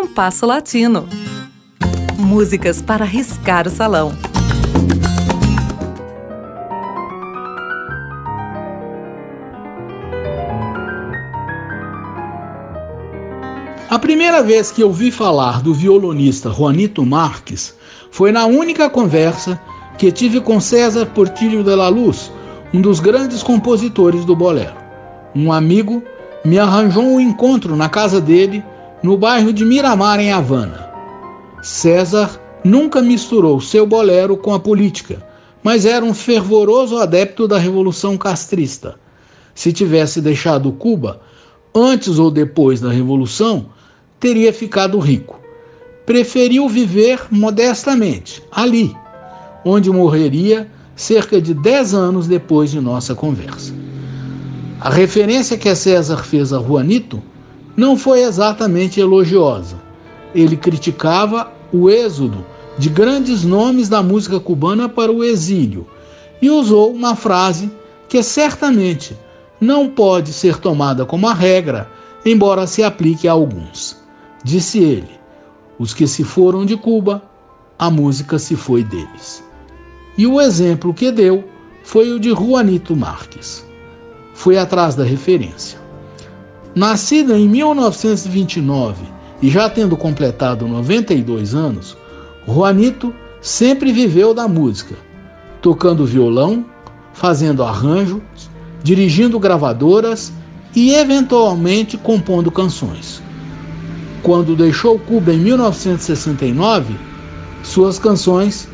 Compasso Latino. Músicas para riscar o salão. A primeira vez que ouvi falar do violonista Juanito Marques foi na única conversa que tive com César Portillo de la Luz, um dos grandes compositores do bolero. Um amigo me arranjou um encontro na casa dele, no bairro de Miramar, em Havana. César nunca misturou seu bolero com a política, mas era um fervoroso adepto da Revolução Castrista. Se tivesse deixado Cuba antes ou depois da Revolução, teria ficado rico. Preferiu viver modestamente, ali, onde morreria cerca de 10 anos depois de nossa conversa. A referência que César fez a Juanito não foi exatamente elogiosa. Ele criticava o êxodo de grandes nomes da música cubana para o exílio e usou uma frase que certamente não pode ser tomada como a regra, embora se aplique a alguns. Disse ele: Os que se foram de Cuba, a música se foi deles. E o exemplo que deu foi o de Juanito Marques. Foi atrás da referência. Nascida em 1929 e já tendo completado 92 anos, Juanito sempre viveu da música, tocando violão, fazendo arranjos, dirigindo gravadoras e eventualmente compondo canções. Quando deixou Cuba em 1969, suas canções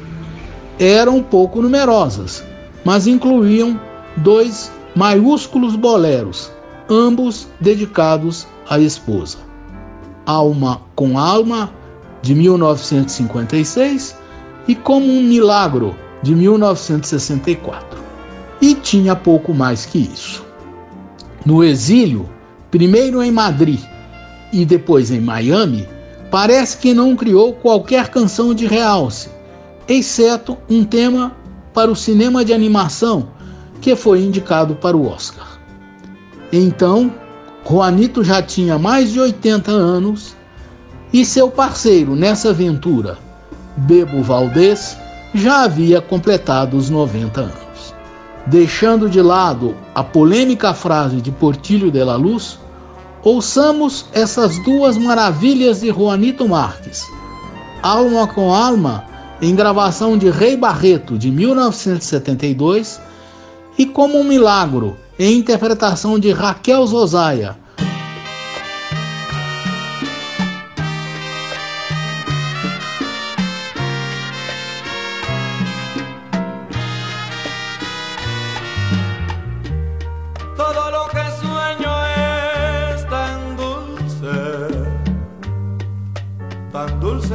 eram pouco numerosas, mas incluíam dois maiúsculos boleros, ambos dedicados à esposa. Alma com Alma, de 1956, e Como um Milagro, de 1964. E tinha pouco mais que isso. No exílio, primeiro em Madrid e depois em Miami, parece que não criou qualquer canção de realce, exceto um tema para o cinema de animação que foi indicado para o Oscar. Então, Juanito já tinha mais de 80 anos e seu parceiro nessa aventura, Bebo Valdez, já havia completado os 90 anos. Deixando de lado a polêmica frase de Portilho de la Luz, ouçamos essas duas maravilhas de Juanito Marques. Alma com Alma, em gravação de Rei Barreto, de 1972, e Como um Milagro, em interpretação de Raquel Zosaia,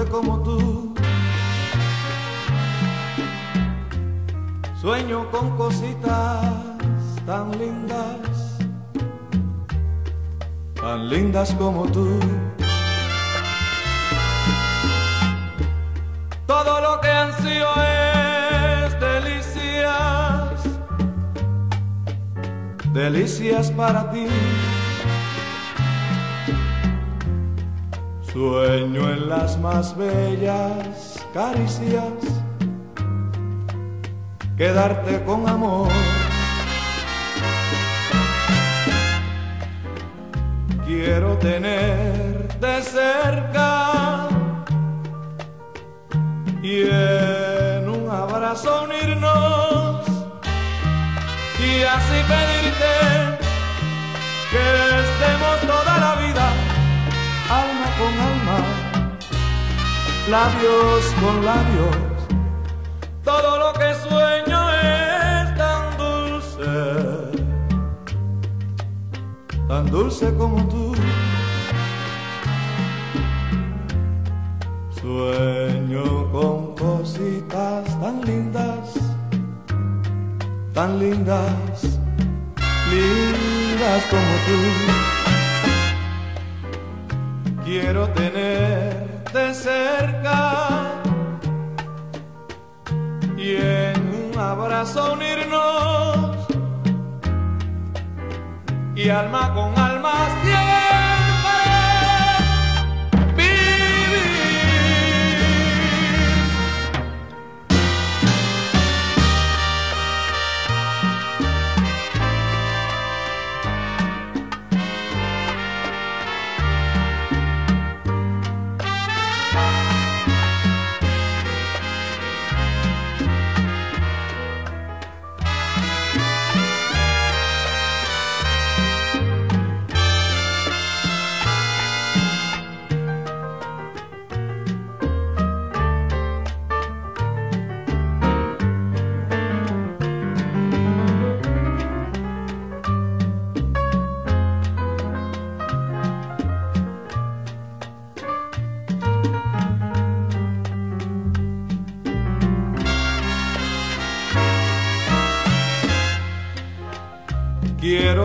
como tú. Sueño con cositas tan lindas, tan lindas como tú. Todo lo que ansío es delicias, delicias para ti. Sueño en las más bellas caricias, quedarte con amor. Quiero tenerte cerca y en un abrazo unirnos y así pedirte que estemos toda la vida alma con alma, labios con labios, todo lo que sueño es tan dulce, tan dulce como tú. Sueño con cositas tan lindas, tan lindas, lindas como tú. Quiero tenerte cerca y en un abrazo unirnos y alma con alma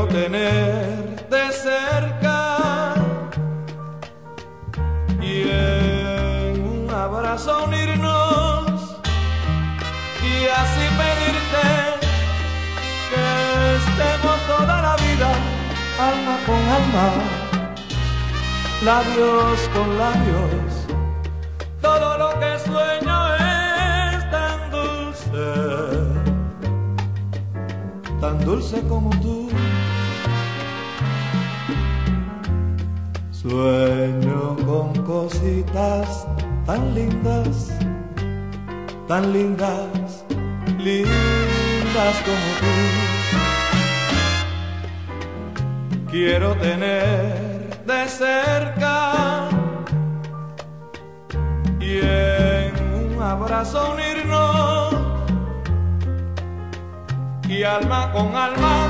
tener de cerca y en un abrazo unirnos y así pedirte que estemos toda la vida alma con alma, labios con labios, todo lo que sueño es tan dulce, tan dulce como tú. Sueño con cositas tan lindas, tan lindas, lindas como tú. Quiero tener de cerca y en un abrazo unirnos y alma con alma.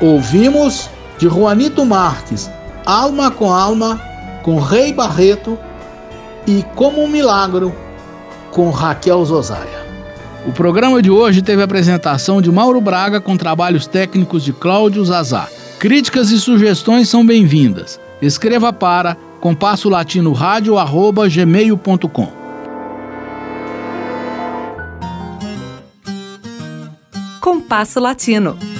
Ouvimos de Juanito Marques, Alma com Alma com Rei Barreto e Como um Milagro com Raquel Zosaia. O programa de hoje teve a apresentação de Mauro Braga com trabalhos técnicos de Cláudio Zazá. Críticas e sugestões são bem-vindas. Escreva para compasso latino rádio arroba gmail.com. Compasso Latino.